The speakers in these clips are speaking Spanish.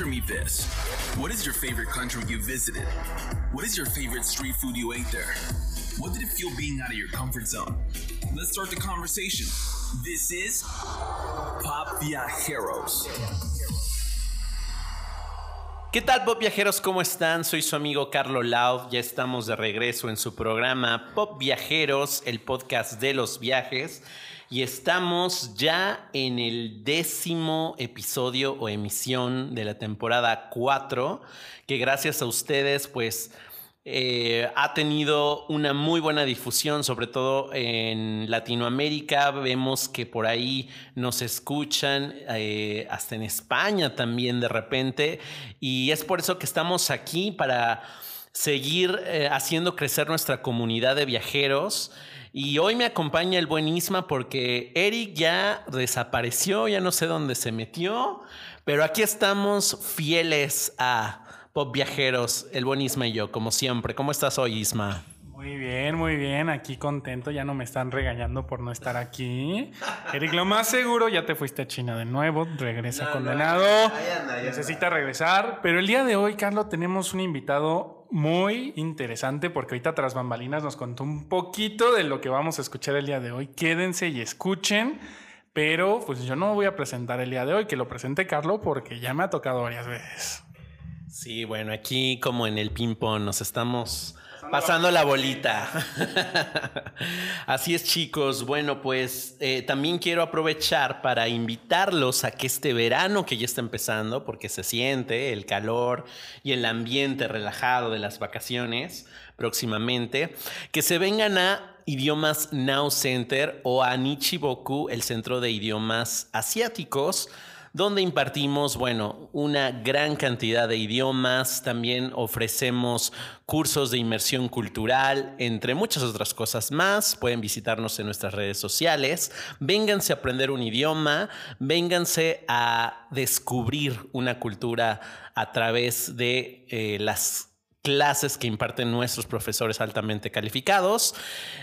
Answer me this. What is your favorite country you visited? What is your favorite street food you ate there? What did it feel being out of your comfort zone? Let's start the conversation. This is Pop Viajeros. ¿Qué tal, Pop Viajeros? ¿Cómo están? Soy su amigo Carlo Laud. Ya estamos de regreso en su programa Pop Viajeros, el podcast de los viajes. Y estamos ya en el décimo episodio o emisión de la temporada 4, que gracias a ustedes, pues eh, ha tenido una muy buena difusión, sobre todo en Latinoamérica. Vemos que por ahí nos escuchan, eh, hasta en España también de repente. Y es por eso que estamos aquí para seguir eh, haciendo crecer nuestra comunidad de viajeros. Y hoy me acompaña el buen Isma porque Eric ya desapareció, ya no sé dónde se metió, pero aquí estamos fieles a Pop Viajeros, el buen Isma y yo, como siempre. ¿Cómo estás hoy, Isma? Muy bien, muy bien, aquí contento, ya no me están regañando por no estar aquí. Eric, lo más seguro, ya te fuiste a China de nuevo, regresa condenado, necesita regresar, pero el día de hoy, Carlos, tenemos un invitado muy interesante porque ahorita tras bambalinas nos contó un poquito de lo que vamos a escuchar el día de hoy. Quédense y escuchen, pero pues yo no voy a presentar el día de hoy, que lo presente Carlos porque ya me ha tocado varias veces. Sí, bueno, aquí como en el ping-pong nos estamos Pasando la bolita. Así es, chicos. Bueno, pues eh, también quiero aprovechar para invitarlos a que este verano que ya está empezando, porque se siente el calor y el ambiente relajado de las vacaciones próximamente, que se vengan a Idiomas Now Center o a Nichiboku, el centro de idiomas asiáticos donde impartimos, bueno, una gran cantidad de idiomas, también ofrecemos cursos de inmersión cultural, entre muchas otras cosas más. Pueden visitarnos en nuestras redes sociales. Vénganse a aprender un idioma, vénganse a descubrir una cultura a través de eh, las clases que imparten nuestros profesores altamente calificados.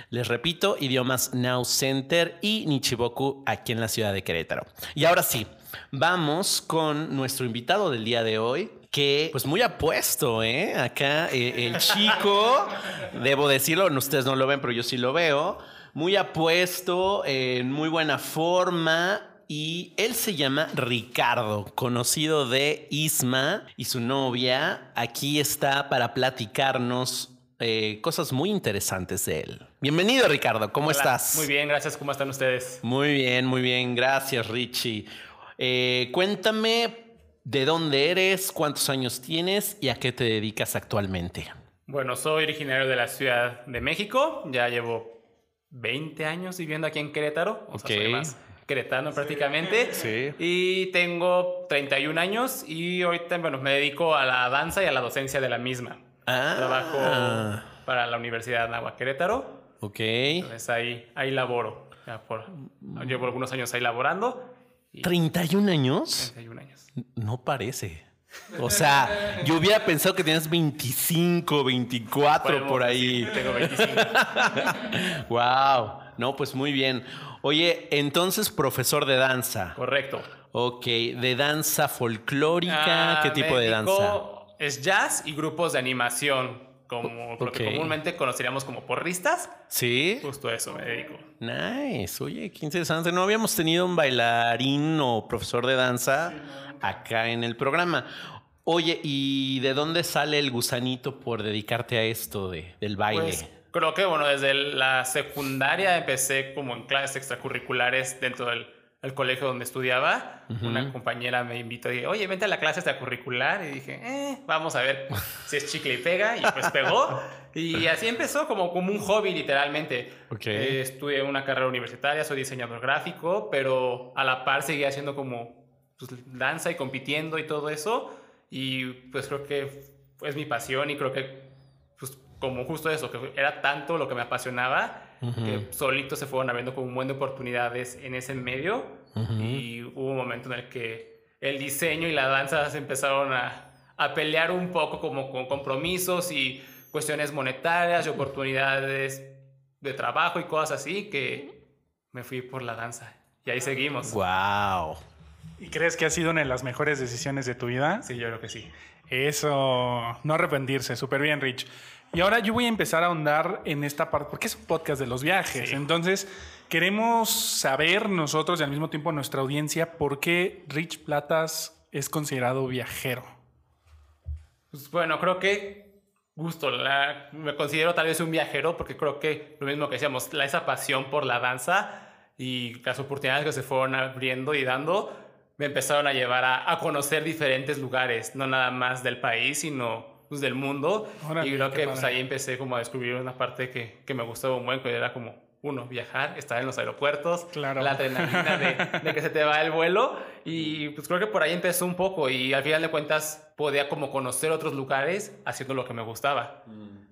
Les repito, idiomas Now Center y Nichiboku aquí en la ciudad de Querétaro. Y ahora sí, vamos con nuestro invitado del día de hoy, que pues muy apuesto, ¿eh? Acá eh, el chico, debo decirlo, ustedes no lo ven, pero yo sí lo veo, muy apuesto, en muy buena forma. Y él se llama Ricardo, conocido de Isma y su novia. Aquí está para platicarnos eh, cosas muy interesantes de él. Bienvenido, Ricardo. ¿Cómo estás? Muy bien, gracias. ¿Cómo están ustedes? Muy bien, muy bien. Gracias, Richie. Eh, cuéntame de dónde eres, cuántos años tienes y a qué te dedicas actualmente. Bueno, soy originario de la Ciudad de México. Ya llevo 20 años viviendo aquí en Querétaro. O sea, soy más queretano prácticamente. Sí. Y tengo 31 años y ahorita bueno, me dedico a la danza y a la docencia de la misma. Ah. Trabajo para la Universidad de Agua Querétaro. Ok. Entonces ahí, ahí laboro. Ya por, llevo algunos años ahí laborando. ¿31 años? 31 años. No parece. O sea, yo hubiera pensado que tenías 25, 24 por ahí. Sí, tengo 25. wow. No, pues muy bien. Oye, entonces profesor de danza. Correcto. Ok, de danza folclórica, Ah, ¿qué tipo de danza? Es jazz y grupos de animación, como lo que comúnmente conoceríamos como porristas. Sí. Justo a eso me dedico. Nice. Oye, qué interesante. No habíamos tenido un bailarín o profesor de danza acá en el programa. Oye, ¿y de dónde sale el gusanito por dedicarte a esto de, del baile? Pues creo que, bueno, desde la secundaria empecé como en clases extracurriculares dentro del el colegio donde estudiaba. Una compañera me invitó y dije, oye, vente a la clase extracurricular. Y dije, eh, vamos a ver si es chicle y pega. Y pues pegó. Y así empezó como, como un hobby, literalmente. Ok. Eh, estudié una carrera universitaria, soy diseñador gráfico, pero a la par seguía haciendo como pues, danza y compitiendo y todo eso. Y pues creo que es mi pasión y creo que como justo eso, que era tanto lo que me apasionaba, que solito se fueron abriendo como un buen de oportunidades en ese medio y hubo un momento en el que el diseño y la danza se empezaron a, a pelear un poco como con compromisos y cuestiones monetarias y oportunidades de trabajo y cosas así que me fui por la danza y ahí seguimos. Wow. ¿Y crees que ha sido una de las mejores decisiones de tu vida? Sí, yo creo que sí. Eso, no arrepentirse, súper bien, Rich. Y ahora yo voy a empezar a ahondar en esta parte, porque es un podcast de los viajes. Sí. Entonces, queremos saber nosotros y al mismo tiempo nuestra audiencia por qué Rich Platas es considerado viajero. Pues bueno, creo que gusto, la- me considero tal vez un viajero porque creo que lo mismo que decíamos, la, esa pasión por la danza y las oportunidades que se fueron abriendo y dando me empezaron a llevar a, a conocer diferentes lugares, no nada más del país, sino pues, del mundo. Órale, y creo que pues, ahí empecé como a descubrir una parte que, que me gustaba un buen, que era como, uno, viajar, estar en los aeropuertos, Claro. la adrenalina de, de que se te va el vuelo. Y pues creo que por ahí empezó un poco y al final de cuentas podía como conocer otros lugares haciendo lo que me gustaba.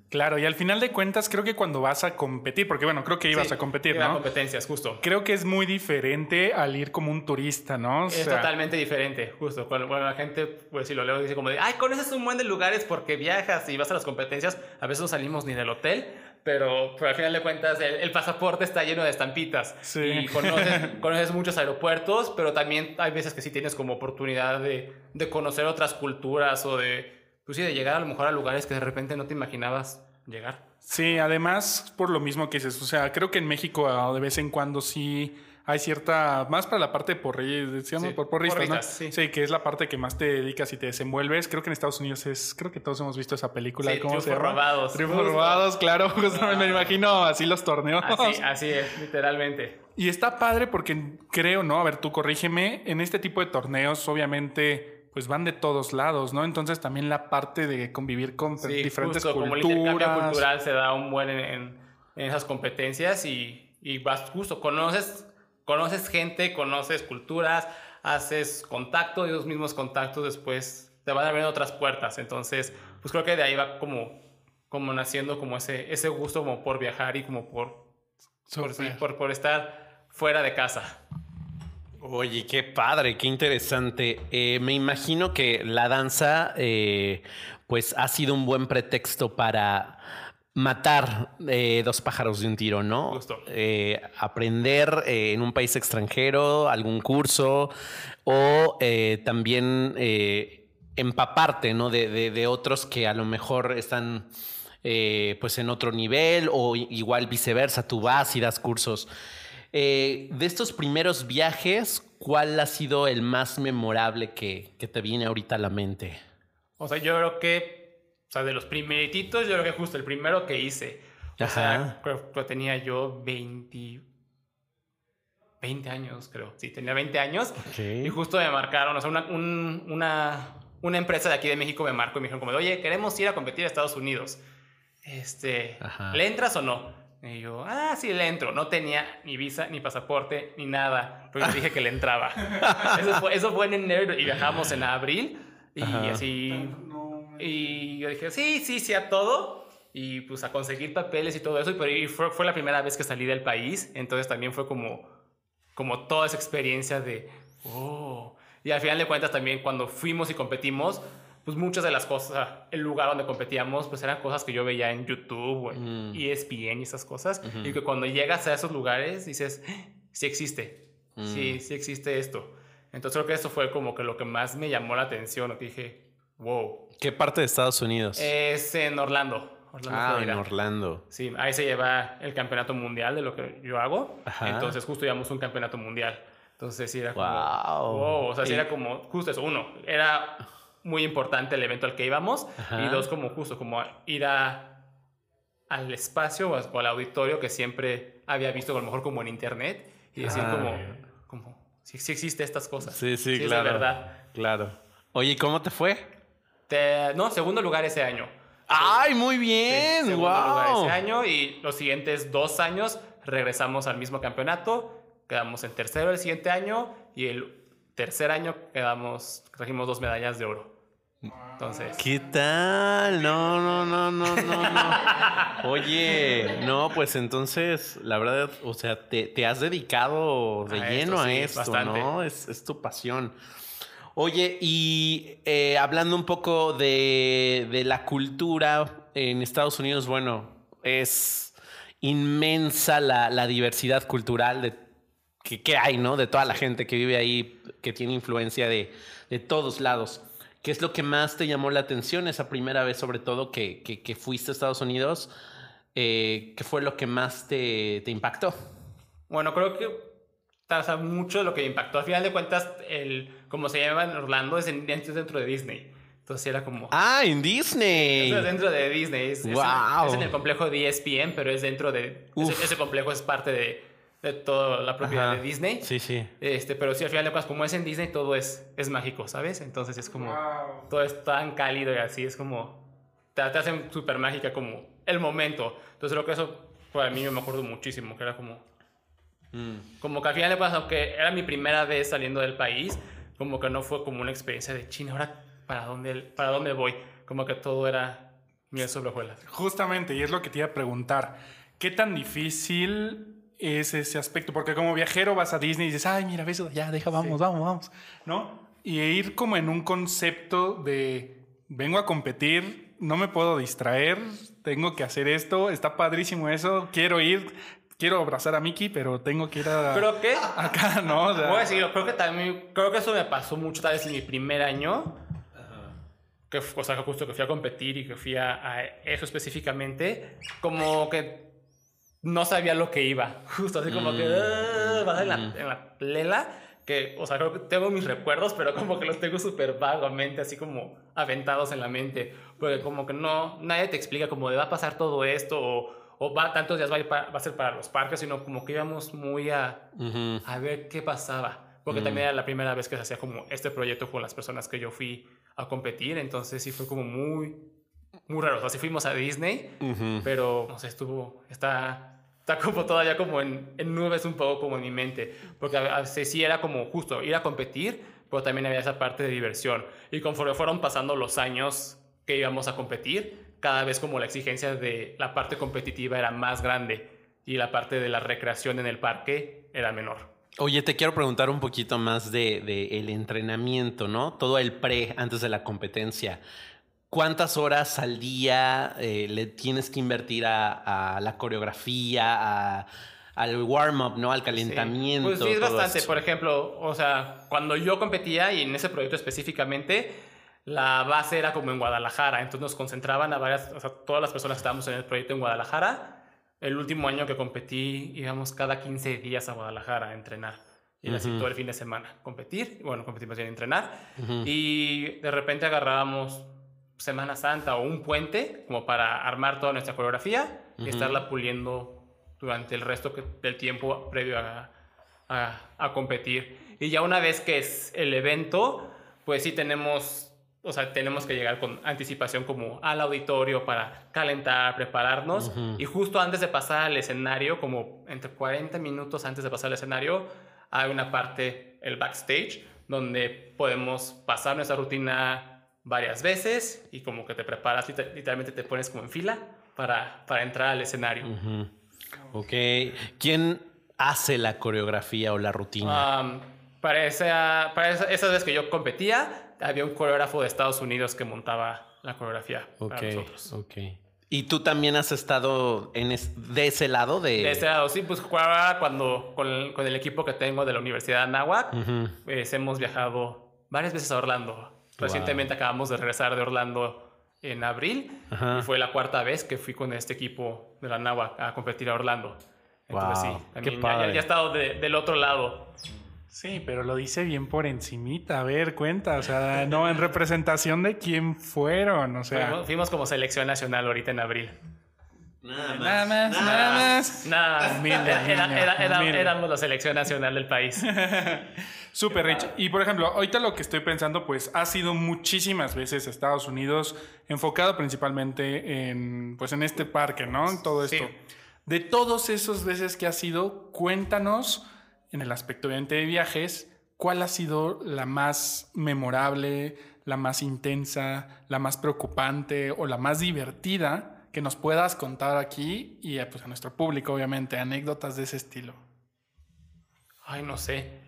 Claro, y al final de cuentas creo que cuando vas a competir, porque bueno, creo que ibas Sí, a competir, iba a ¿no? competencias, justo. Creo que es muy diferente al ir como un turista, ¿no? O Es sea, totalmente diferente, justo. Cuando, cuando la gente, pues si lo leo, dice como de, ay, conoces un buen de lugares porque viajas y vas a las competencias. A veces no salimos ni del hotel, pero, pero al final de cuentas el, el pasaporte está lleno de estampitas. Sí. Y conoces, conoces muchos aeropuertos, pero también hay veces que sí tienes como oportunidad de, de conocer otras culturas o de, pues sí, de llegar a lo mejor a lugares que de repente no te imaginabas llegar. Sí, además por lo mismo que dices, o sea, creo que en México ah, de vez en cuando sí hay cierta, más para la parte de porri, se llama Sí, por porristas, ¿no? sí. que es la parte que más te dedicas y te desenvuelves. Creo que en Estados Unidos es, creo que todos hemos visto esa película. Sí, ¿Cómo se llama? Robados. Triunfos Justo. robados, claro, justo me imagino así los torneos. Así, así es, literalmente. Y está padre porque creo, ¿no? A ver, tú corrígeme, en este tipo de torneos obviamente pues van de todos lados, ¿no? Entonces también la parte de convivir con Sí, diferentes justo, como el intercambio culturas. cultural se da un buen en, en- en esas competencias y, y vas justo, conoces, conoces gente, conoces culturas, haces contacto y esos mismos contactos después te van abriendo otras puertas. Entonces, pues creo que de ahí va como, como naciendo como ese, ese gusto como por viajar y como por, por, sí, Súper. por, por estar fuera de casa. Oye, qué padre, qué interesante. Eh, me imagino que la danza, eh, pues, ha sido un buen pretexto para matar eh, dos pájaros de un tiro, ¿no? Justo. Eh, aprender eh, en un país extranjero, algún curso, o eh, también empaparte, ¿no? De, de- de otros que a lo mejor están, pues, en otro nivel, o igual viceversa, tú vas y das cursos. De estos primeros viajes, ¿cuál ha sido el más memorable que, que te viene ahorita a la mente? O sea, yo creo que, o sea, de los primeritos, yo creo que justo el primero que hice. O Ajá. sea, creo que tenía yo 20, 20 años, creo. Sí, tenía 20 años. Y justo me marcaron, o sea, una, un- una, una empresa de aquí de México me marcó y me dijeron como, oye, queremos ir a competir a Estados Unidos. Este, Ajá. ¿le entras o no? Y yo, ah, sí, le entro. No tenía ni visa, ni pasaporte, ni nada. Pero yo dije que le entraba. eso, fue, eso fue en enero y viajamos en abril. Y Ajá. así... Y yo dije, sí, sí, sí, a todo. Y pues a conseguir papeles y todo eso. Y, fue, fue la primera vez que salí del país. Entonces también fue como, como toda esa experiencia de, oh. Y al final de cuentas también cuando fuimos y competimos, pues muchas de las cosas, el lugar donde competíamos, pues eran cosas que yo veía en YouTube o en Mm. ESPN y esas cosas. Y que cuando llegas a esos lugares dices, "Ah, sí existe, sí, sí existe esto. Entonces creo que eso fue como que lo que más me llamó la atención, lo que dije, wow. ¿Qué parte de Estados Unidos? Es en Orlando. Orlando ah, en. Orlando. Sí, ahí se lleva el campeonato mundial de lo que yo hago. Ajá. Entonces, justo llevamos un campeonato mundial. Entonces, sí era como. Guau. wow, o sea, sí Y- era como. Justo eso. Uno, era muy importante el evento al que íbamos. Ajá. Y dos, como justo, como ir a, al espacio o, al auditorio que siempre había visto, a lo mejor como en internet. Y decir, Ah. como. como sí, sí existe estas cosas. Sí, sí, es claro. de verdad. Claro. Oye, ¿y ¿cómo te fue? Te- no, segundo lugar ese año. ¡Ay, muy Sí, bien! segundo lugar ¡Wow! ese año y los siguientes dos años regresamos al mismo campeonato, quedamos en tercero el siguiente año y el tercer año quedamos, trajimos dos medallas de oro. Entonces, ¿Qué tal? No, no, no, no, no, no. Oye, no, pues entonces, la verdad, o sea, te, te has dedicado de A lleno esto, a sí, esto, bastante. ¿no? Es, es tu pasión. Oye, y eh, hablando un poco de, de la cultura en Estados Unidos, bueno, es inmensa la, la diversidad cultural de que, que hay, ¿no? De toda la gente que vive ahí, que tiene influencia de, de todos lados. ¿Qué es lo que más te llamó la atención esa primera vez, sobre todo, que, que, que fuiste a Estados Unidos? Eh, ¿Qué fue lo que más te, te impactó? Bueno, creo que o sea, mucho de lo que me impactó. Al final de cuentas, el, como se llama en Orlando, es, en- es dentro de Disney. Entonces era como... Ah, en Disney. Es dentro de Disney. Es, es en- Wow. es en el complejo de ESPN, pero es dentro de... Ese, ese complejo es parte de, de toda la propiedad Ajá. de Disney. Sí, sí. Este, pero sí, al final de cuentas, como es en Disney, todo es, es mágico, ¿sabes? Entonces es como... Wow. Todo es tan cálido y así, es como... Te, te hacen súper mágica como el momento. Entonces creo que eso, para mí, me acuerdo muchísimo, que era como... Mm. Como que al final de cuentas, aunque era mi primera vez saliendo del país, como que no fue como una experiencia de China, ahora para dónde, para dónde voy. Como que todo era miel sobre hojuelas. Justamente, y es lo que te iba a preguntar. ¿Qué tan difícil es ese aspecto? Porque como viajero vas a Disney y dices, ay, mira, ves, ya, deja, vamos, vamos, vamos, ¿no? Y ir como en un concepto de, vengo a competir, no me puedo distraer, tengo que hacer esto, está padrísimo eso, quiero ir, quiero abrazar a Mickey, pero tengo que ir a... Creo que, acá, ¿no? O sea, voy a decirlo, creo que también, creo que eso me pasó mucho tal vez en mi primer año. Que, o sea, justo que fui a competir y que fui a, a eso específicamente, como que no sabía lo que iba. Justo así como que "Ah", vas en la, en la lela. Que, o sea, creo que tengo mis recuerdos, pero como que los tengo súper vagamente, así como aventados en la mente. Porque como que no, nadie te explica cómo va a pasar todo esto o, o va, tantos días va a, ir pa- va a ser para los parques, sino como que íbamos muy a, Ujú. a ver qué pasaba. Porque también era la primera vez que se hacía como este proyecto con las personas que yo fui a competir. Entonces sí fue como muy, muy raro. O sea, sí fuimos a Disney, Ujú. pero no sé, estuvo, está, está como todavía como en, en nubes un poco como en mi mente. Porque a veces sí era como justo ir a competir, pero también había esa parte de diversión. Y conforme fueron pasando los años que íbamos a competir, cada vez como la exigencia de la parte competitiva era más grande y la parte de la recreación en el parque era menor. Oye, te quiero preguntar un poquito más de, de el entrenamiento, ¿no? Todo el pre antes de la competencia. ¿Cuántas horas al día eh, le tienes que invertir a, a la coreografía, a- al warm-up, ¿no? Al calentamiento. Pues sí, es bastante. eso? Por ejemplo, o sea, cuando yo competía y en ese proyecto específicamente, la base era como en Guadalajara. Entonces nos concentraban a varias, o sea, todas las personas que estábamos en el proyecto en Guadalajara. El último año que competí, íbamos cada 15 días a Guadalajara a entrenar. Y así todo el fin de semana. Competir, bueno, competir más bien entrenar. Y de repente agarrábamos Semana Santa o un puente como para armar toda nuestra coreografía y estarla puliendo durante el resto que- del tiempo previo a, a- a competir. Y ya una vez que es el evento, pues sí tenemos, o sea, tenemos que llegar con anticipación como al auditorio para calentar, prepararnos. Ujú. Y justo antes de pasar al escenario, como entre 40 minutos antes de pasar al escenario, hay una parte, el backstage, donde podemos pasar nuestra rutina varias veces y como que te preparas, liter- literalmente te pones como en fila para, para entrar al escenario. Ujú. Ok. ¿Quién hace la coreografía o la rutina? Um, para esa, para esa, esas veces que yo competía, había un coreógrafo de Estados Unidos que montaba la coreografía ok, para nosotros. ok. ¿Y tú también has estado en es- de ese lado de...? De este lado, sí, pues ahora cuando con el, con el equipo que tengo de la Universidad de Anáhuac, Ujú. pues, hemos viajado varias veces a Orlando. Recientemente acabamos de regresar de Orlando en abril Ajá. y fue la cuarta vez que fui con este equipo de la Anáhuac a competir a Orlando. Entonces Wow, sí, también ya, ya he estado de- del otro lado. Sí, pero lo dice bien por encimita. A ver, cuenta. O sea, no en representación de quién fueron. O sea, Fuimos, fuimos como selección nacional ahorita en abril. Nada nada más, nada más. Nada, Humilde, era- era- niño, era- era- humilde. éramos la selección nacional del país. Súper rich. Y por ejemplo, ahorita lo que estoy pensando, pues ha sido muchísimas veces Estados Unidos, enfocado principalmente en, pues, en este parque, ¿no? En todo Sí. esto. De todos esos veces que ha sido, cuéntanos, en el aspecto obviamente de viajes, cuál ha sido la más memorable, la más intensa, la más preocupante o la más divertida que nos puedas contar aquí y eh, pues, a nuestro público, obviamente, anécdotas de ese estilo. Ay, no sé.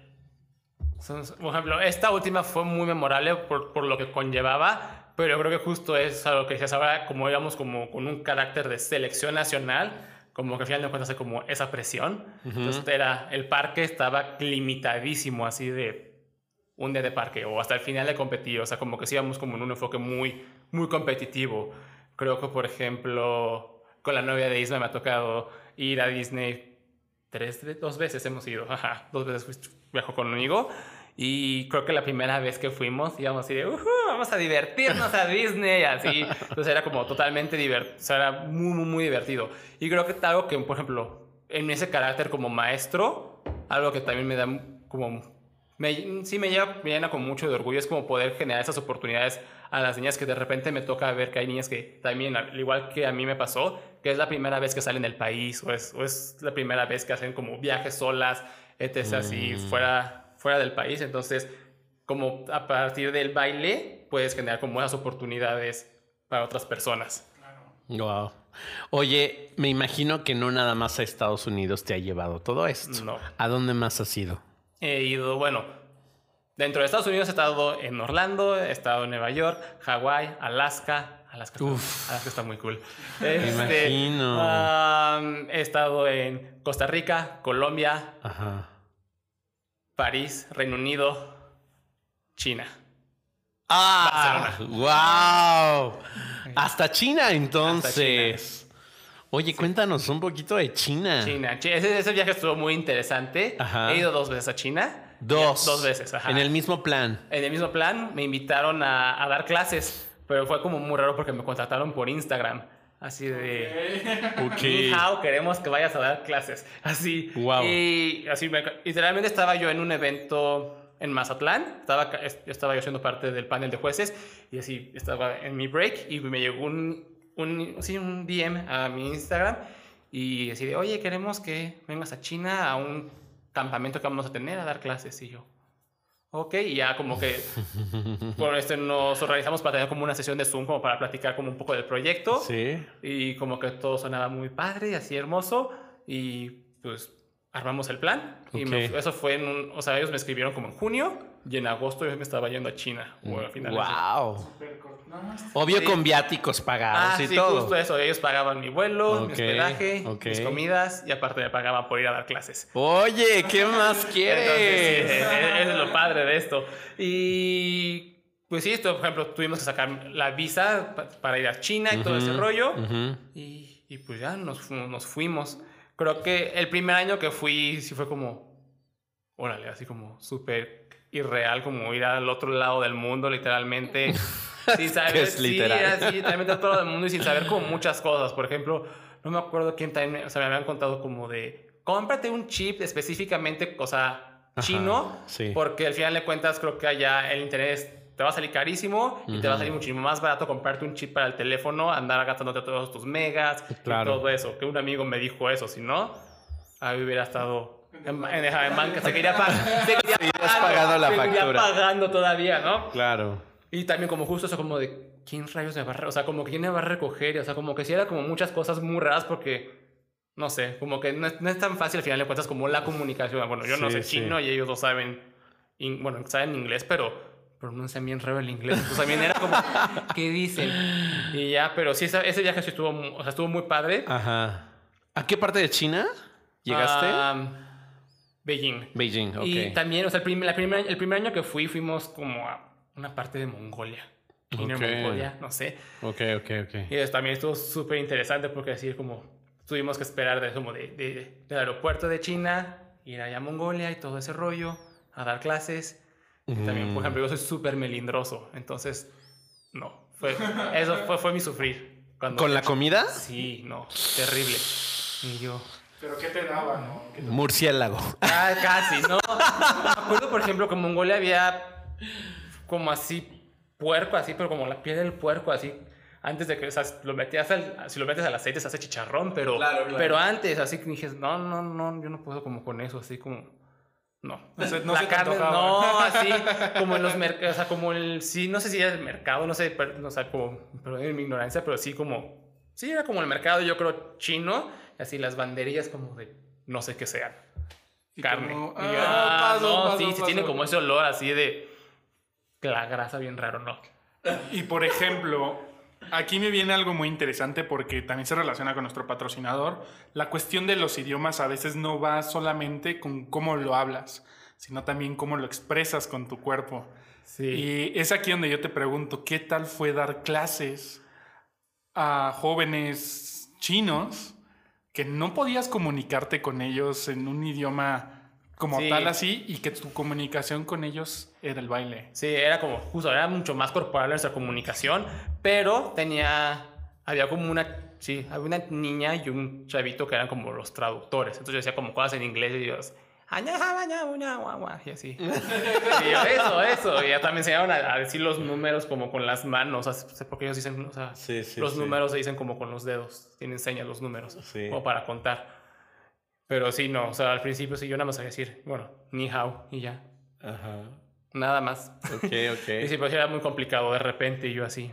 Por ejemplo, esta última fue muy memorable por, por lo que conllevaba, pero yo creo que justo es algo que decías ahora, como íbamos como con un carácter de selección nacional, como que al final de cuentas como esa presión. Entonces era, el parque estaba limitadísimo así de un día de parque o hasta el final de competir, o sea, como que sí íbamos como en un enfoque muy, muy competitivo. Creo que, por ejemplo, con la novia de Isma me ha tocado ir a Disney tres, dos veces hemos ido, ajá, dos veces viajo conmigo y creo que la primera vez que fuimos íbamos así de, vamos a divertirnos a Disney, así. Entonces era como totalmente divertido, o sea, era muy, muy, muy divertido. Y creo que algo que, por ejemplo, en ese carácter como maestro, algo que también me da como, me, sí me, llena, me llena con mucho de orgullo, es como poder generar esas oportunidades a las niñas que de repente me toca ver que hay niñas que también, al igual que a mí me pasó, que es la primera vez que salen del país o es, o es la primera vez que hacen como viajes solas, etc. Así mm. fuera fuera del país. Entonces, como a partir del baile, puedes generar como esas oportunidades para otras personas. Wow. Oye, me imagino que no nada más a Estados Unidos te ha llevado todo esto. No. ¿A dónde más has ido? He ido, bueno, dentro de Estados Unidos he estado en Orlando, he estado en Nueva York, Hawái, Alaska. Alaska, Está, Alaska está muy cool. me este, imagino. he estado en Costa Rica, Colombia. Ajá. París, Reino Unido, China. ¡Ah! ¡Wow! Hasta China, entonces. Oye, cuéntanos un poquito de China. China. Ese, viaje estuvo muy interesante. He ido dos veces a China. Dos. Dos veces, ajá. En el mismo plan. En el mismo plan me invitaron a, a dar clases, pero fue como muy raro porque me contrataron por Instagram. Así de. Okay. queremos que vayas a dar clases. Así. Wow. Y así, literalmente estaba yo en un evento en Mazatlán. Estaba, estaba yo siendo parte del panel de jueces. Y así estaba en mi break. Y me llegó un, un, sí, un DM a mi Instagram. Y así de, oye, queremos que vengas a China a un campamento que vamos a tener a dar clases. Y yo, Ok, y ya como que por este nos organizamos para tener como una sesión de Zoom como para platicar como un poco del proyecto. Sí. Y como que todo sonaba muy padre y así hermoso. Y pues armamos el plan. Y eso fue en un, o sea, ellos me escribieron como en junio y en agosto yo me estaba yendo a China. O al final wow. Obvio con viáticos pagados ah, y sí, todo. justo eso. Ellos pagaban mi vuelo, mi hospedaje, mis comidas y aparte me pagaban por ir a dar clases. Oye, ¿qué más quieres? es, lo padre de esto. Y pues sí, esto, por ejemplo, tuvimos que sacar la visa para ir a China y todo ese rollo. y, y, pues ya nos, nos fuimos. Creo que el primer año que fui sí fue como, órale, así como súper irreal, como ir al otro lado del mundo, literalmente. sin saber, es literal. Sí, literalmente a todo el mundo y sin saber como muchas cosas. Por ejemplo, no me acuerdo quién también, o sea, me habían contado como de, cómprate un chip específicamente, cosa chino, porque al final de cuentas creo que allá el interés te va a salir carísimo y te va a salir muchísimo más barato comprarte un chip para el teléfono, andar gastándote todos tus megas y todo eso. Que un amigo me dijo eso, si no, ahí hubiera estado en, en, banca, se quería, pagar. pagando la factura. pagando todavía, ¿no? Claro. Y también como justo eso como de, ¿quién rayos me va a O sea, como quién me va a recoger, o sea, como que si era como muchas cosas muy raras porque... No sé, como que no es, tan fácil al final de cuentas como la comunicación. Bueno, yo no sé chino y ellos no saben, bueno, saben inglés, pero pronuncian bien raro el inglés. Entonces también era como, ¿qué dicen? Y ya, pero sí, ese, viaje sí estuvo, o sea, estuvo muy padre. Ajá. ¿A qué parte de China llegaste? Beijing. Beijing, ok. Y también, o sea, el primer, la primer, el primer año que fui, fuimos como a una parte de Mongolia. Inner Mongolia, no sé. Ok, ok, ok. Y también estuvo súper interesante porque así como tuvimos que esperar de, como de, de, del aeropuerto de China, ir allá a Mongolia y todo ese rollo, a dar clases. También, por ejemplo, yo soy súper melindroso, entonces, no. Fue, eso fue, fue mi sufrir. ¿Con la comida? Sí, no, terrible. Y yo... ¿Pero qué te daba, no? Murciélago. Ah, casi, ¿no? Me acuerdo, por ejemplo, que en Mongolia había como así puerco, así, pero como la piel del puerco, así. Antes de que, o sea, lo metías al, si lo metes al aceite se hace chicharrón, pero, pero antes, así que dije, no, no, no, yo no puedo como con eso, así como no. no la carne, no, así como en los mercados, o sea, como el, sí, no sé si era el mercado, no sé, pero, no sé, como, pero en mi ignorancia, pero sí como, sí, era como el mercado, yo creo, chino, así las banderillas como de, no sé qué sean, carne. ah, no, sí, sí tiene como ese olor así de la grasa bien raro, ¿no? Y por ejemplo, aquí me viene algo muy interesante porque también se relaciona con nuestro patrocinador. La cuestión de los idiomas a veces no va solamente con cómo lo hablas, sino también cómo lo expresas con tu cuerpo. Sí. Y es aquí donde yo te pregunto, ¿qué tal fue dar clases a jóvenes chinos que no podías comunicarte con ellos en un idioma como Sí. tal así y que tu comunicación con ellos era el baile? Sí, era como, justo, era mucho más corporal nuestra comunicación, pero tenía, había como una, sí, había una niña y un chavito que eran como los traductores. Entonces yo decía como cosas en inglés y ellos, y así. y yo, eso, eso. Y ya también se enseñaron a, a decir los números como con las manos, o sea, porque ellos dicen, o sea, Sí, sí, los sí. números se dicen como con los dedos, tienen señas los números, Sí. como para contar. Pero sí, no, o sea, al principio sí yo nada más sabía decir, bueno, ni hao y ya, Ajá. nada más. Ok, ok. Y sí, pues era muy complicado de repente y yo así.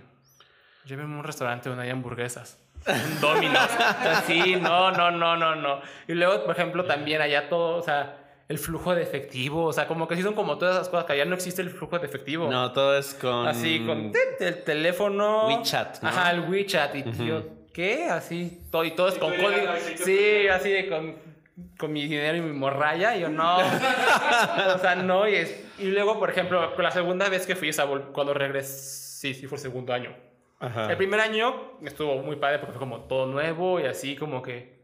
Llévenme a un restaurante donde hay hamburguesas. Un Domino's. Así, no, no, no, no, no. Y luego, por ejemplo, también allá todo, o sea, el flujo de efectivo, o sea, como que sí son como todas esas cosas que allá no existe el flujo de efectivo. No, todo es con. Así, con el teléfono. WeChat, ¿no? Ajá, el WeChat. Y yo, ¿qué? Así, todo, y todo es con código. Sí, así de con, con mi dinero y mi morralla. Y yo, no. o sea, no. Y, es- y luego, por ejemplo, la segunda vez que fui, vol- cuando regresé, sí, sí fue el segundo año. Ajá. El primer año estuvo muy padre porque fue como todo nuevo y así como que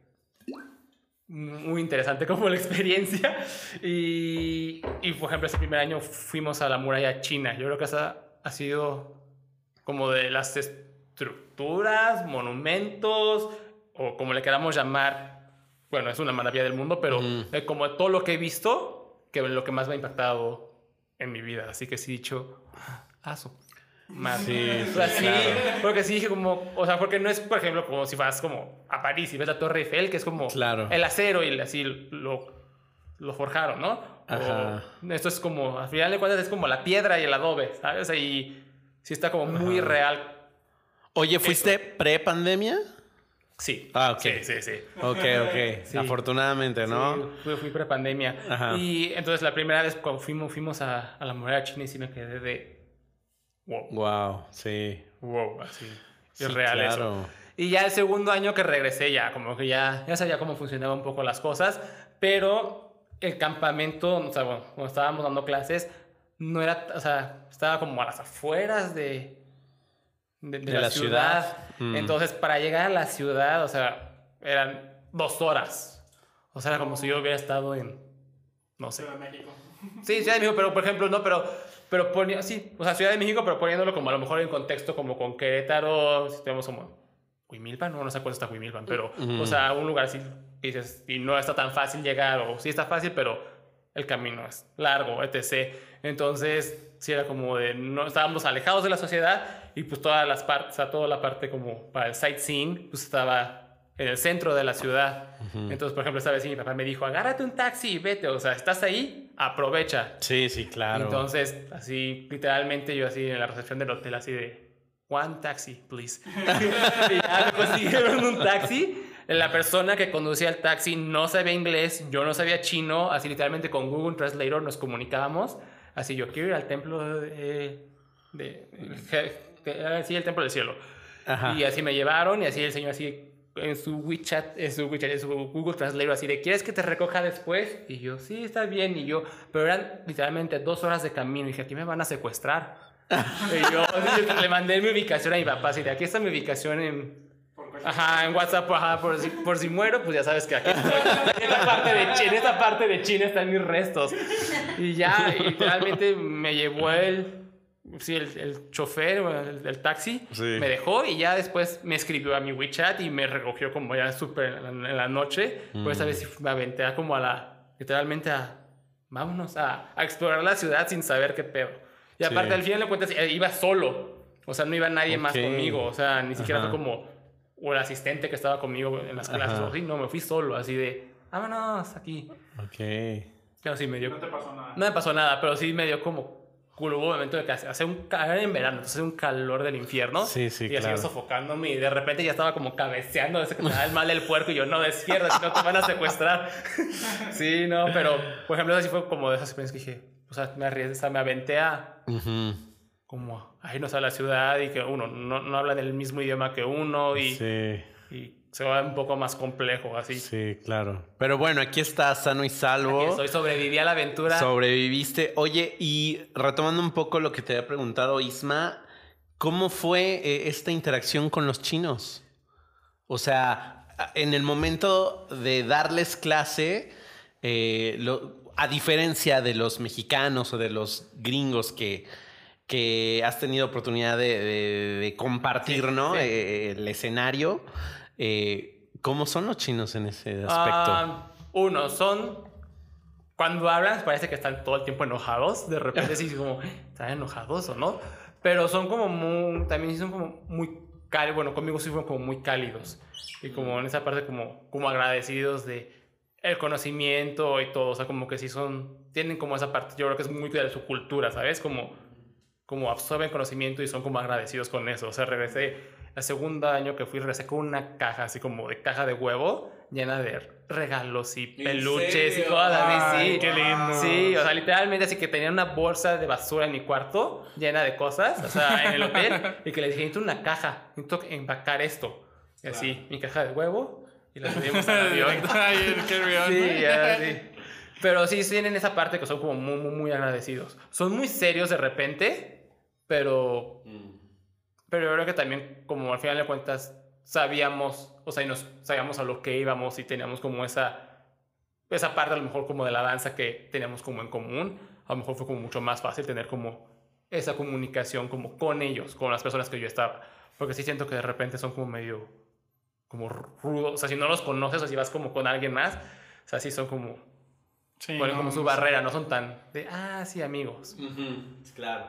muy interesante como la experiencia. Y, y por ejemplo, ese primer año fuimos a la muralla china. Yo creo que esa ha sido como de las estructuras, monumentos o como le queramos llamar. Bueno, es una maravilla del mundo, pero eh, como todo lo que he visto, que lo que más me ha impactado en mi vida. Así que sí he dicho, ah, su madre. Sí, sí, sí, claro. porque sí dije como, o sea, porque no es, por ejemplo, como si vas como a París y ves la Torre Eiffel, que es como Claro. el acero y así lo, lo forjaron, ¿no? O Ajá. esto es como, al final de cuentas es como la piedra y el adobe, ¿sabes? Y sí está como muy real. Oye, ¿fuiste pre-pandemia? Sí. Ah, ok. Sí, sí, sí. Ok, ok. Sí. Afortunadamente, ¿no? Sí, fui, fui pre-pandemia. Ajá. Y entonces la primera vez cuando fuimos, fuimos a, a la muralla china y sí me quedé de... Wow. Wow, sí. Wow, así. Sí, es real claro. eso. Y ya el segundo año que regresé, ya como que ya, ya sabía cómo funcionaban un poco las cosas, pero el campamento, o sea, bueno, cuando estábamos dando clases, no era, o sea, estaba como a las afueras de, de, de De la, la ciudad. ciudad. Mm. Entonces, para llegar a la ciudad, o sea, eran dos horas. O sea, era como si yo hubiera estado en, no sé, Sí, Ciudad de México, pero por ejemplo, no, pero, pero ponía, sí, o sea, Ciudad de México, pero poniéndolo como a lo mejor en contexto, como con Querétaro, si tenemos como Huimilpan, no, no sé cuál está Huimilpan, pero, o sea, un lugar así, dices, y no está tan fácil llegar, o sí está fácil, pero el camino es largo, etc. Entonces, sí era como de, no, estábamos alejados de la sociedad, y pues todas las partes, o sea, toda la parte como para el sightseeing, pues estaba en el centro de la ciudad. Entonces, por ejemplo, esta vez sí mi papá me dijo, agárrate un taxi y vete, o sea, estás ahí, aprovecha. Sí, sí, claro. Entonces, así, literalmente yo así en la recepción del hotel, así de, one taxi, please. y ya me consiguieron un taxi. La persona que conducía el taxi no sabía inglés, yo no sabía chino, así literalmente con Google Translator nos comunicábamos. Así, yo quiero ir al templo de... de, de- sí, el templo del cielo. Ajá. Y así me llevaron y así el señor así en su WeChat, en su WeChat, en su Google Translator así de, ¿quieres que te recoja después? Y yo, sí, está bien. Y yo, pero eran literalmente dos horas de camino. Y dije, aquí me van a secuestrar. y yo le mandé mi ubicación a mi papá, así de, aquí está mi ubicación en... Ajá, en WhatsApp, ajá, por si, por si muero, pues ya sabes que aquí estoy. En esta parte de China, en esta parte de China están mis restos. Y ya, y literalmente me llevó el, sí, el, el chofer, el, el taxi, Sí. me dejó y ya después me escribió a mi WeChat y me recogió como ya súper en, la- en la noche. Por esa vez sí me aventé a como a la, literalmente a, vámonos a, a explorar la ciudad sin saber qué pedo. Y Sí. aparte, al final de cuentas, eh, iba solo. O sea, no iba nadie más Ok. conmigo. O sea, ni siquiera Ajá. fue como o el asistente que estaba conmigo en las clases. Ajá. O así, no, me fui solo, así de, vámonos aquí. Ok. Pero sí me dio. No te pasó nada. No me pasó nada, pero sí me dio como culo. Hubo un momento de que hace, hace un ca- era en verano, entonces hace un calor del infierno. Sí, sí, Y así claro. yo sofocándome y de repente ya estaba como cabeceando desde que me da el mal el puerco y yo no despierta, si no te van a secuestrar. sí, no, pero por ejemplo, así fue como de esas experiencias que dije, o sea, me arriesgué, o sea, me aventé a como a irnos a la ciudad y que uno no, no habla del mismo idioma que uno y, Sí, y se va un poco más complejo así. sí, claro. Pero bueno, aquí estás sano y salvo. Soy sobreviví a la aventura. Sobreviviste. Oye, y retomando un poco lo que te había preguntado Isma, ¿cómo fue eh, esta interacción con los chinos? O sea, en el momento de darles clase, eh, lo- a diferencia de los mexicanos o de los gringos que, que has tenido oportunidad de, de- de compartir, Sí, ¿no? sí. Eh, el escenario. Eh, ¿Cómo son los chinos en ese aspecto? Ah, uno, son. Cuando hablan, parece que están todo el tiempo enojados. De repente, sí, como, ¿están enojados o no? Pero son como muy. También son como muy cálidos. Bueno, conmigo sí fueron como muy cálidos. Y como en esa parte, como, como agradecidos de el conocimiento y todo. O sea, como que sí son. Tienen como esa parte, yo creo que es muy de su cultura, ¿sabes? Como, como absorben conocimiento y son como agradecidos con eso. O sea, regresé. El segundo año que fui, con una caja así como de caja de huevo llena de regalos y peluches y cosas así. Ay, sí. qué lindo. Sí, o sea, literalmente así que tenía una bolsa de basura en mi cuarto llena de cosas, o sea, en el hotel, y que le dije, necesito una caja, necesito empacar esto. Y así, mi caja de huevo, y la subimos al avión. Sí, ya, sí. Pero sí, tienen esa parte que son como muy, muy, muy agradecidos. Son muy serios de repente, pero pero yo creo que también, como al final de cuentas, sabíamos, o sea, y nos sabíamos a lo que íbamos y teníamos como esa, esa parte a lo mejor como de la danza que teníamos como en común. A lo mejor fue como mucho más fácil tener como esa comunicación como con ellos, con las personas que yo estaba. Porque sí siento que de repente son como medio, como rudos. O sea, si no los conoces o si vas como con alguien más, o sea, sí son como, Sí, ponen no, como su no, barrera, no son tan de, ah, sí, amigos. Claro.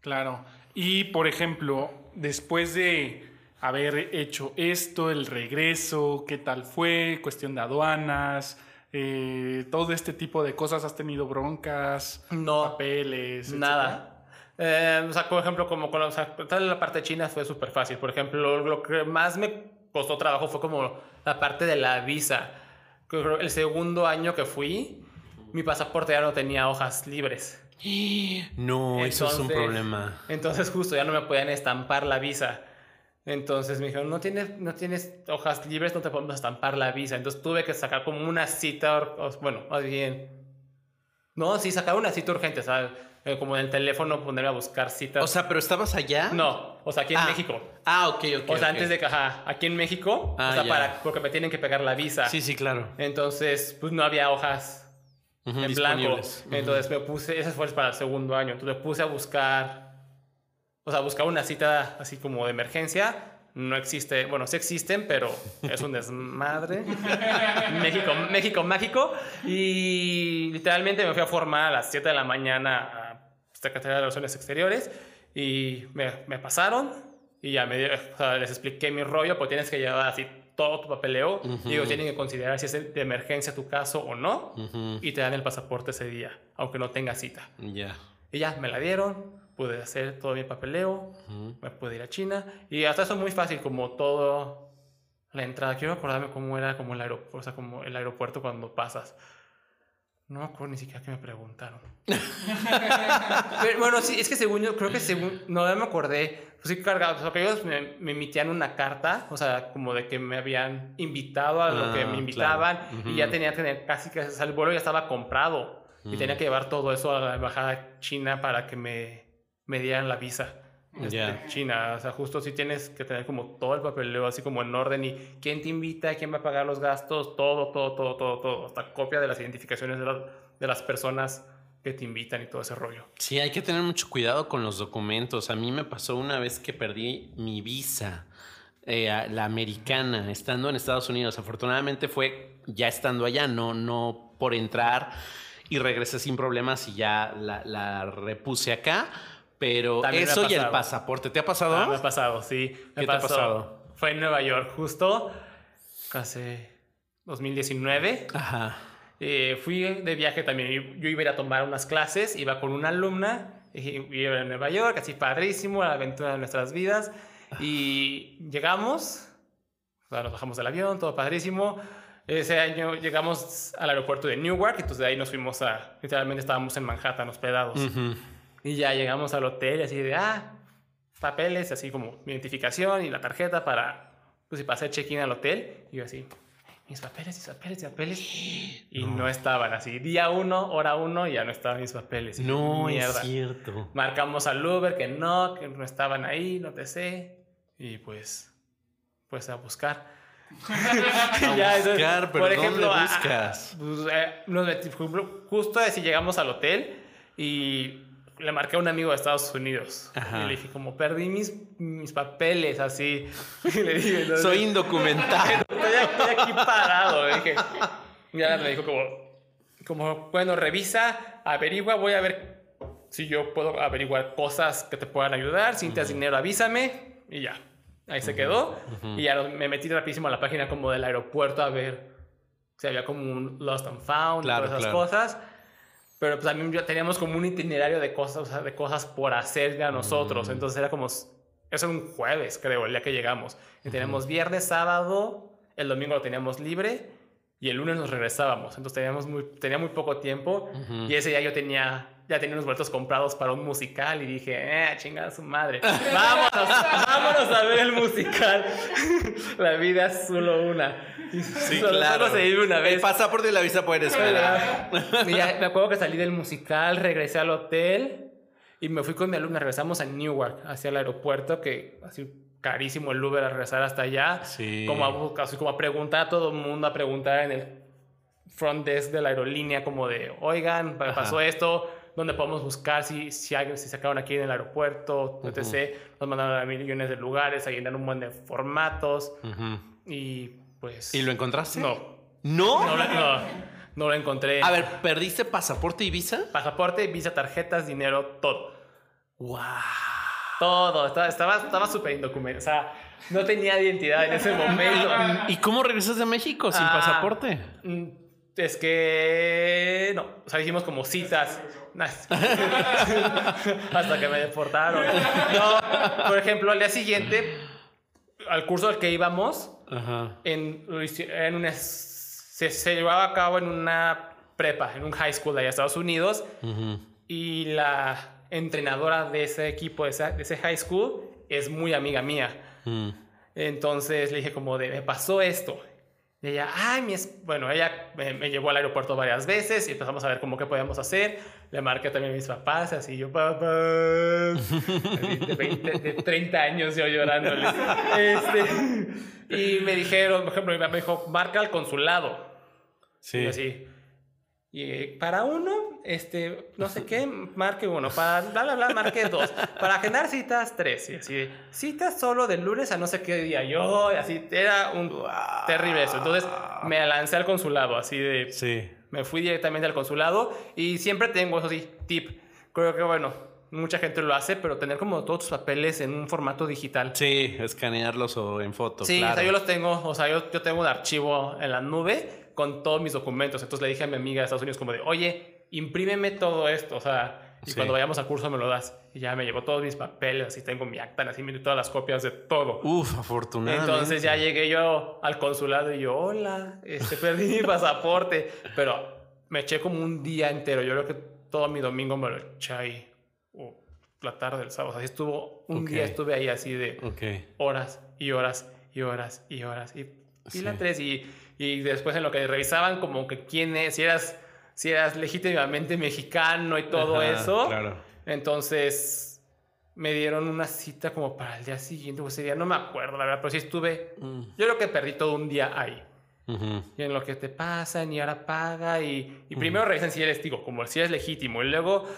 Claro. Y por ejemplo, después de haber hecho esto, el regreso, ¿qué tal fue? Cuestión de aduanas, eh, todo este tipo de cosas, ¿has tenido broncas? No. Papeles? Nada. Eh, o sea, por ejemplo, como con o sea, la parte china fue súper fácil. Por ejemplo, lo que más me costó trabajo fue como la parte de la visa. El segundo año que fui, mi pasaporte ya no tenía hojas libres. No, eso es un problema. Entonces justo ya no me podían estampar la visa. Entonces me dijeron, no tienes, no tienes hojas libres, no te podemos estampar la visa. Entonces tuve que sacar como una cita, bueno, más bien... No, sí, sacar una cita urgente, ¿sabes? Eh, como en el teléfono ponerme a buscar citas. O sea, pero estabas allá. no, o sea, aquí en Ah. México. Ah, ok, ok. O sea, antes de que, ajá, aquí en México, Ah, o sea, ya. para, porque me tienen que pegar la visa. Sí, sí, claro. Entonces, pues no había hojas En blanco. Entonces me puse, ese fue para el segundo año. Entonces me puse a buscar, o sea, buscar una cita así como de emergencia. No existe, bueno, sí existen, pero es un desmadre. México, México mágico. Y literalmente me fui a formar a las 7 de la mañana a Secretaría de Relaciones Exteriores y me, me pasaron y ya me, o sea, les expliqué mi rollo, pues tienes que llevar así todo tu papeleo. Y ellos tienen que considerar si es de emergencia tu caso o no. Ujú, Y te dan el pasaporte ese día, aunque no tengas cita. Ya. Y ya, me la dieron, pude hacer todo mi papeleo, Ujú. me pude ir a China. Y hasta eso muy fácil, como todo la entrada. Quiero acordarme cómo era como el aeropuerto, o sea, como el aeropuerto cuando pasas. No me acuerdo ni siquiera que me preguntaron. Pero, bueno, sí, es que según yo, creo que según, no me acordé, pues sí cargado, o sea, que ellos me, me emitían una carta, o sea, como de que me habían invitado a lo Ah, que me invitaban claro. Y ya tenía que tener casi que, o sea, el vuelo ya estaba comprado y tenía que llevar todo eso a la embajada china para que me, me dieran la visa. Este, Ya. China, o sea, justo sí tienes que tener como todo el papeleo así como en orden y quién te invita, quién va a pagar los gastos, todo, todo, todo, todo, todo, hasta copia de las identificaciones de, las- de las personas que te invitan y todo ese rollo. Sí, hay que tener mucho cuidado con los documentos. A mí me pasó una vez que perdí mi visa, eh, la americana, estando en Estados Unidos. Afortunadamente fue ya estando allá, no, no por entrar y regresé sin problemas y ya la, la repuse acá. Pero También eso y el pasaporte, ¿te ha pasado? Ah, me ha pasado, sí. Me ¿Qué te ha pasado? Fue en Nueva York, justo hace 2019. Ajá. Eh, fui de viaje también. Yo- iba a ir a tomar unas clases, iba con una alumna, iba a Nueva York, así padrísimo, la aventura de nuestras vidas. Y llegamos, o sea, nos bajamos del avión, todo padrísimo. Ese año llegamos al aeropuerto de Newark, entonces de ahí nos fuimos a, literalmente estábamos en Manhattan hospedados. Ujú. Y ya llegamos al hotel y así de, ah, papeles, así como identificación y la tarjeta para, pues, para hacer check-in al hotel. Y yo así, mis papeles, mis papeles, mis papeles. Y no, estaban así. Día uno, hora uno, ya no estaban mis papeles. No mierda. es cierto. Marcamos al Uber que no, que no estaban ahí, no te sé. Y pues, pues a buscar. Ya, entonces, buscar, pero ¿dónde a- buscas? pues, eh, nos meti- por ejemplo, justo así llegamos al hotel y le marqué a un amigo de Estados Unidos. Ajá. Y le dije, como perdí mis, mis papeles, así. Y le dije, entonces, Soy indocumentado. Estoy aquí, estoy aquí parado. Le dije, ya me dijo como, como, bueno, revisa, averigua, voy a ver si yo puedo averiguar cosas que te puedan ayudar. Si necesitas dinero, avísame. Y ya, ahí se quedó. Y ya me metí rapidísimo a la página como del aeropuerto a ver si había como un Lost and Found, Claro, todas esas claro. cosas. Pero pues también ya teníamos como un itinerario de cosas, o sea, de cosas por hacer ya nosotros. Entonces era como, eso era un jueves, creo, el día que llegamos. Y teníamos viernes, sábado, el domingo lo teníamos libre y el lunes nos regresábamos. Entonces teníamos muy, tenía muy poco tiempo y ese día yo tenía, ya tenía unos boletos comprados para un musical y dije, eh, chingada su madre. Vámonos, vámonos a ver el musical. La vida es solo una. Sí, solo- claro. Solo se vive una vez. El pasaporte y la visa pueden esperar. Y ya me acuerdo que salí del musical, regresé al hotel y me fui con mi alumna. Regresamos a Newark, hacia el aeropuerto, que así carísimo el Uber a regresar hasta allá. Sí. Como a, así como a preguntar a todo el mundo, a preguntar en el front desk de la aerolínea, como de, oigan, pa- pasó esto, ¿dónde podemos buscar si, si, alguien, se acaban aquí en el aeropuerto, etc. Nos mandaron a millones de lugares, a llenar un buen de formatos y pues... ¿Y lo encontraste? No, ¿No? no, lo- no, no lo encontré. A ver, ¿perdiste pasaporte y visa? Pasaporte, visa, tarjetas, dinero, todo. ¡Wow! Todo. Estaba estaba estaba súper indocumentado. O sea, no tenía identidad en ese momento. ¿Y cómo regresas de México sin Ah. pasaporte? Es que no. O sea, hicimos como citas. Hasta que me deportaron. No, por ejemplo, al día siguiente, al curso al que íbamos, Ajá. en, en una, se, se llevaba a cabo en una prepa, en un high school de allá Estados Unidos. Y la entrenadora de ese equipo, de, esa- de ese high school, es muy amiga mía. Mm. Entonces le dije como de, me pasó esto. Y ella, ay, mi es... Bueno, ella me, me llevó al aeropuerto varias veces y empezamos a ver cómo qué podíamos hacer. Le marqué también a mis papás, así yo, papás. Así de, 20 de 30 años yo llorándoles. Este, y me dijeron, por ejemplo, mi mamá me dijo, marca al consulado. Sí. Y así. Y eh, para uno, este, no sé qué, marque uno. Para bla, bla, bla, marque dos. Para agendar citas, tres. Y así, citas solo de lunes a no sé qué día. Yo, y así, era un terrible eso. Entonces, me lancé al consulado, así de, Sí. me fui directamente al consulado. Y siempre tengo, eso sí, tip. Creo que, bueno, mucha gente lo hace, pero tener como todos tus papeles en un formato digital. Sí, escanearlos o en foto. Sí, claro. o sea, yo los tengo, o sea, yo, yo tengo un archivo en la nube con todos mis documentos. Entonces le dije a mi amiga de Estados Unidos como de, oye, imprímeme todo esto, o sea, y Sí. cuando vayamos al curso me lo das. Y ya me llevó todos mis papeles, así tengo mi acta, así me dio todas las copias de todo. Uf, afortunadamente. Entonces ya llegué yo al consulado y yo, hola, este, perdí mi pasaporte. Pero me eché como un día entero. Yo creo que todo mi domingo me lo eché ahí. O la tarde del sábado. Así estuvo, un Ok. día estuve ahí así de Ok. horas y horas y horas y horas. Y fila Sí. tres y, y después en lo que revisaban como que quién es, si eras, si eras legítimamente mexicano y todo Ajá, eso. Claro. Entonces me dieron una cita como para el día siguiente o ese día, no me acuerdo la verdad, pero sí estuve, Mm. yo creo que perdí todo un día ahí. Ujú. Y en lo que te pasan y ahora paga y, y primero revisan si eres, digo, como si eres legítimo y luego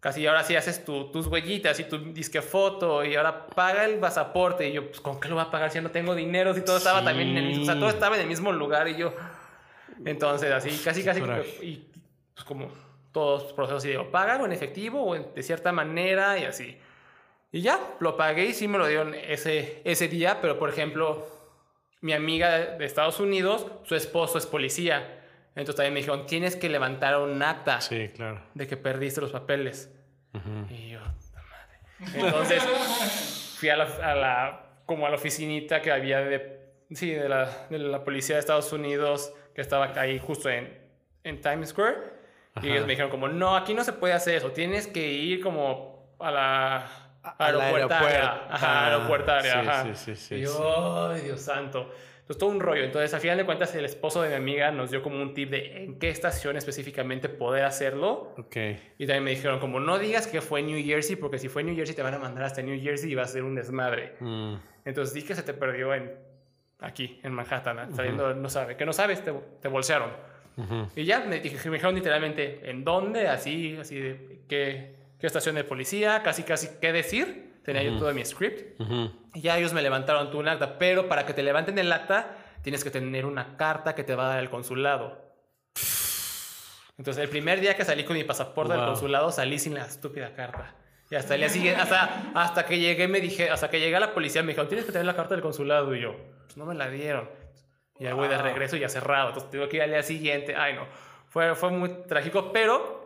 casi ahora sí haces tu- tus huellitas y tu disque foto y ahora paga el pasaporte y yo, pues ¿con qué lo va a pagar si no tengo dinero? Si todo estaba también en el mismo, o sea, todo estaba en el mismo lugar y yo, entonces así, casi, casi, y pues como todos los procesos y digo, pagan o en efectivo o en- de cierta manera y así. Y ya, lo pagué y sí me lo dieron ese, ese día, pero por ejemplo, mi amiga de Estados Unidos, su esposo es policía. Entonces también me dijeron, tienes que levantar un acta Sí, claro. de que perdiste los papeles. Ujú. Y yo, "Puta madre". Entonces fui a la, a la- como a la oficinita que había de, sí, de, la, de la policía de Estados Unidos, que estaba ahí justo en, en Times Square. Y ellos me dijeron como, no, aquí no se puede hacer eso, tienes que ir como a la Al aeropuertaria. aeropuerto. Ajá, aeropuertaria, sí, ajá. sí, sí, sí, y sí. yo, ay, Dios santo. Entonces, todo un rollo. Entonces, al final de cuentas, el esposo de mi amiga nos dio como un tip de en qué estación específicamente poder hacerlo. Ok. Y también me dijeron como, no digas que fue New Jersey, porque si fue New Jersey te van a mandar hasta New Jersey y va a ser un desmadre. Mm, Entonces, di que se te perdió en aquí, en Manhattan, saliendo, no sabe, que no sabes, te, te bolsearon. ujú. Y ya me, dije- me dijeron literalmente en dónde, así, así de qué, qué estación de policía, casi, casi qué decir. Tenía yo todo mi script. Ujú. Y ya ellos me levantaron tú un acta, pero para que te levanten el acta, tienes que tener una carta que te va a dar el consulado. Entonces, el primer día que salí con mi pasaporte del Wow. consulado, salí sin la estúpida carta. Y hasta el día siguiente, hasta, hasta que llegué, me dije, hasta que llegué a la policía, me dijeron, tienes que tener la carta del consulado. Y yo, pues no me la dieron. Y ahí voy de regreso y ya cerrado. Entonces, tengo que ir al día siguiente. Ay, no. Fue, fue muy trágico, pero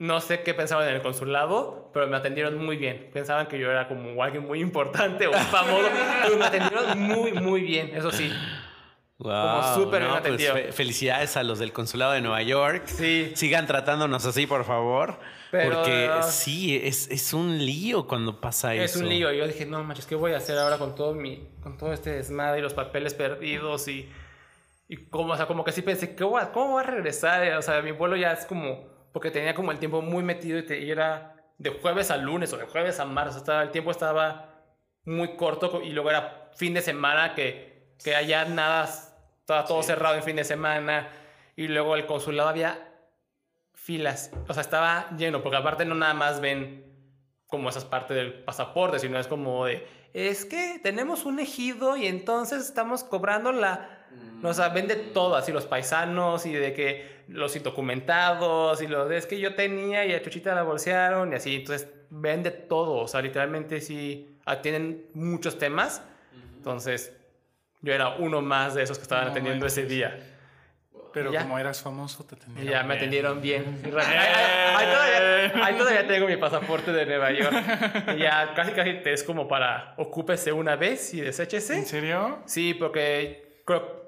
no sé qué pensaban en el consulado, pero me atendieron muy bien. Pensaban que yo era como alguien muy importante o famoso, pero me atendieron muy, muy bien, eso sí. Wow, súper bien no, pues, atendido. fe- felicidades a los del consulado de Nueva York. Sí. Sigan tratándonos así, por favor. Pero, porque ah, sí, es, es un lío cuando pasa Es eso. un lío. Yo dije, no manches, ¿qué voy a hacer ahora con todo mi, con todo este desmadre y los papeles perdidos y, y como, o sea, como que sí pensé, ¿qué voy a- ¿cómo voy a regresar? O sea, mi vuelo ya es como, porque tenía como el tiempo muy metido y, te- y era de jueves a lunes o de jueves a martes. Estaba, el tiempo estaba muy corto y luego era fin de semana que, que allá nada, estaba todo cerrado en fin de semana y luego el consulado había filas, o sea, estaba lleno, porque aparte no nada más ven como esas partes del pasaporte, sino es como de, es que tenemos un ejido y entonces estamos cobrando la... O sea, vende todo, así los paisanos y de que los indocumentados y los de es que yo tenía y a Chuchita la bolsearon y así. Entonces, vende todo. O sea, literalmente sí tienen muchos temas. Entonces, yo era uno más de esos que estaban No atendiendo ese día. Pero Ya. como eras famoso, te atendieron. ya me bien. atendieron bien. Ahí, ahí- ahí todavía, ahí todavía tengo mi pasaporte de Nueva York. Y ya casi casi te es como para ocúpese una vez y ¿En deséchese. serio? Sí, porque creo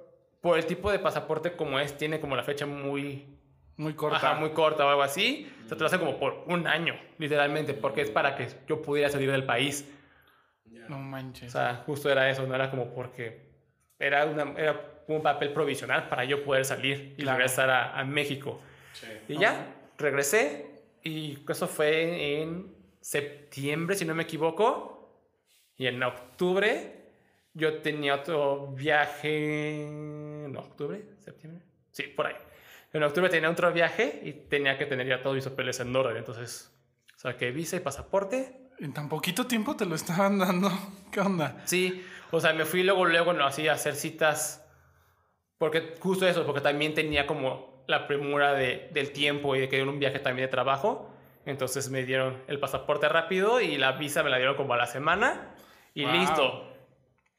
por el tipo de pasaporte como es, tiene como la fecha muy, Muy corta. ajá, muy corta o algo así. Se te lo hace como por un año, literalmente, porque es para que yo pudiera salir del país. No O manches. sea, justo era eso, no era como porque era, una, era un papel provisional para yo poder salir y Claro. regresar a, a México. Y ya, regresé y eso fue en septiembre, si no me equivoco. Y en octubre yo tenía otro viaje... ¿En octubre? ¿Septiembre? Sí, por ahí. En octubre tenía otro viaje y tenía que tener ya todos mis papeles en orden. Entonces, saqué visa y pasaporte. En tan poquito tiempo te lo estaban dando. ¿Qué onda? Sí, o sea, me fui luego, luego, no, así a hacer citas. Porque justo eso, porque también tenía como la premura de, del tiempo y de que era un viaje también de trabajo. Entonces me dieron el pasaporte rápido y la visa me la dieron como a la semana y Wow. listo.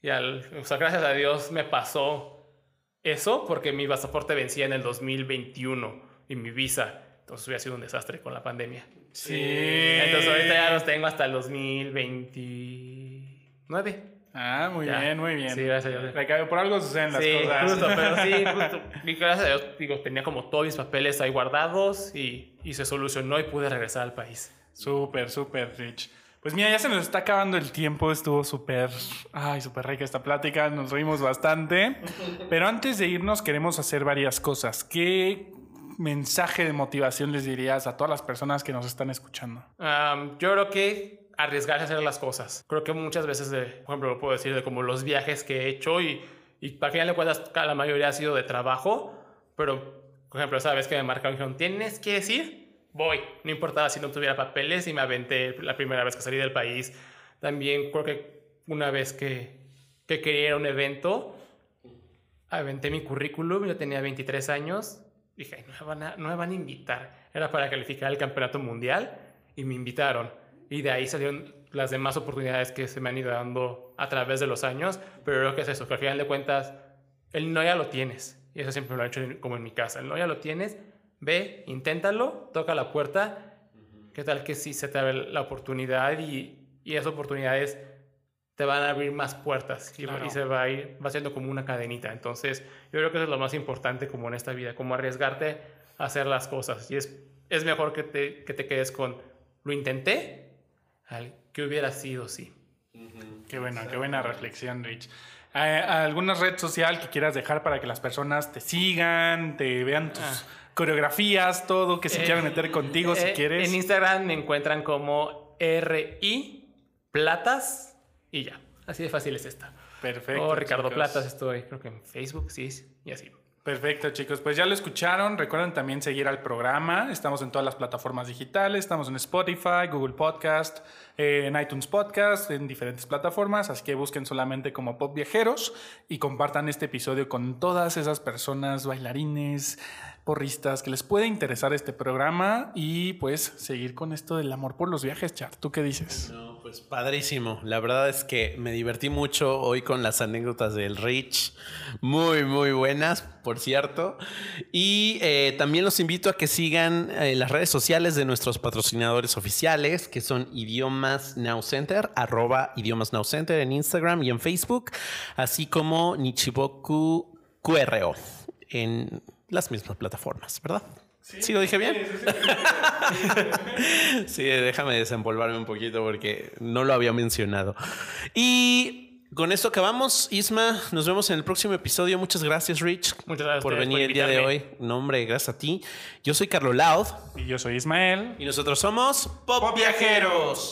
Y al, o sea, gracias a Dios me pasó eso porque mi pasaporte vencía en el 2021 y mi visa. Entonces hubiera sido un desastre con la pandemia. Sí. Entonces ahorita ya los tengo hasta el 2029. Ah, muy Ya. bien, muy bien. Sí, gracias a Dios. Por algo suceden las Sí, cosas. justo, pero sí, justo. Y gracias a Dios, digo, tenía como todos mis papeles ahí guardados y, y se solucionó y pude regresar al país. Súper, súper, Rich. Pues mira, ya se nos está acabando el tiempo. Estuvo súper, ay, súper rica esta plática. Nos reímos bastante. Pero antes de irnos, queremos hacer varias cosas. ¿Qué mensaje de motivación les dirías a todas las personas que nos están escuchando? Am, yo creo que arriesgarse a hacer las cosas. Creo que muchas veces, de, por ejemplo, lo puedo decir de como los viajes que he hecho y, y para que ya le cuentas, la mayoría ha sido de trabajo, pero, por ejemplo, esa vez que me marcaron, dijeron, ¿tienes que decir? Voy. No importaba si no tuviera papeles y me aventé la primera vez que salí del país. También creo que una vez que, que quería ir a un evento, aventé mi currículum, yo tenía 23 años, dije, "Ay, no me, van a, no me van a invitar. Era para calificar el campeonato mundial y me invitaron. Y de ahí salieron las demás oportunidades que se me han ido dando a través de los años, pero creo que es eso, que al final de cuentas, el no ya lo tienes. Y eso siempre lo he hecho como en mi casa. El no ya lo tienes, ve, inténtalo, toca la puerta. ¿Qué tal que sí se te abre la oportunidad y, y esas oportunidades te van a abrir más puertas y, Claro. y se va a ir, va siendo como una cadenita. Entonces, yo creo que eso es lo más importante como en esta vida, como arriesgarte hacer las cosas. Y es, es mejor que te, que te quedes con lo intenté al que hubiera sido sí. Qué buena, qué buena reflexión, Rich. Eh, ¿Alguna red social que quieras dejar para que las personas te sigan, te vean tus Ah. Coreografías, todo, que se Eh, quieran meter contigo si eh, quieres? En Instagram me encuentran como RI Platas y ya. Así de fácil es esta. Perfecto. o Ricardo chicos. Platas estoy, creo que en Facebook, sí, y así. Perfecto, chicos. Pues ya lo escucharon. Recuerden también seguir al programa. Estamos en todas las plataformas digitales. Estamos en Spotify, Google Podcast, eh, en iTunes Podcast, en diferentes plataformas. Así que busquen solamente como Pop Viajeros y compartan este episodio con todas esas personas, bailarines, porristas, que les puede interesar este programa y pues seguir con esto del amor por los viajes, Char. ¿Tú qué dices? No, pues padrísimo. La verdad es que me divertí mucho hoy con las anécdotas del Rich. Muy, muy buenas, por cierto. Y eh, también los invito a que sigan eh, las redes sociales de nuestros patrocinadores oficiales, que son Idiomas Now Center, arroba Idiomas Now Center en Instagram y en Facebook, así como Nichiboku QRO en las mismas plataformas, ¿verdad? Sí, lo dije bien. Sí, déjame desenvolverme un poquito porque no lo había mencionado. Y con esto acabamos. Isma, nos vemos en el próximo episodio. Muchas gracias, Rich. Muchas gracias por venir por el día de hoy. No, hombre, gracias a ti. Yo soy Carlos Laud Y yo soy Ismael. y nosotros somos Pop Viajeros.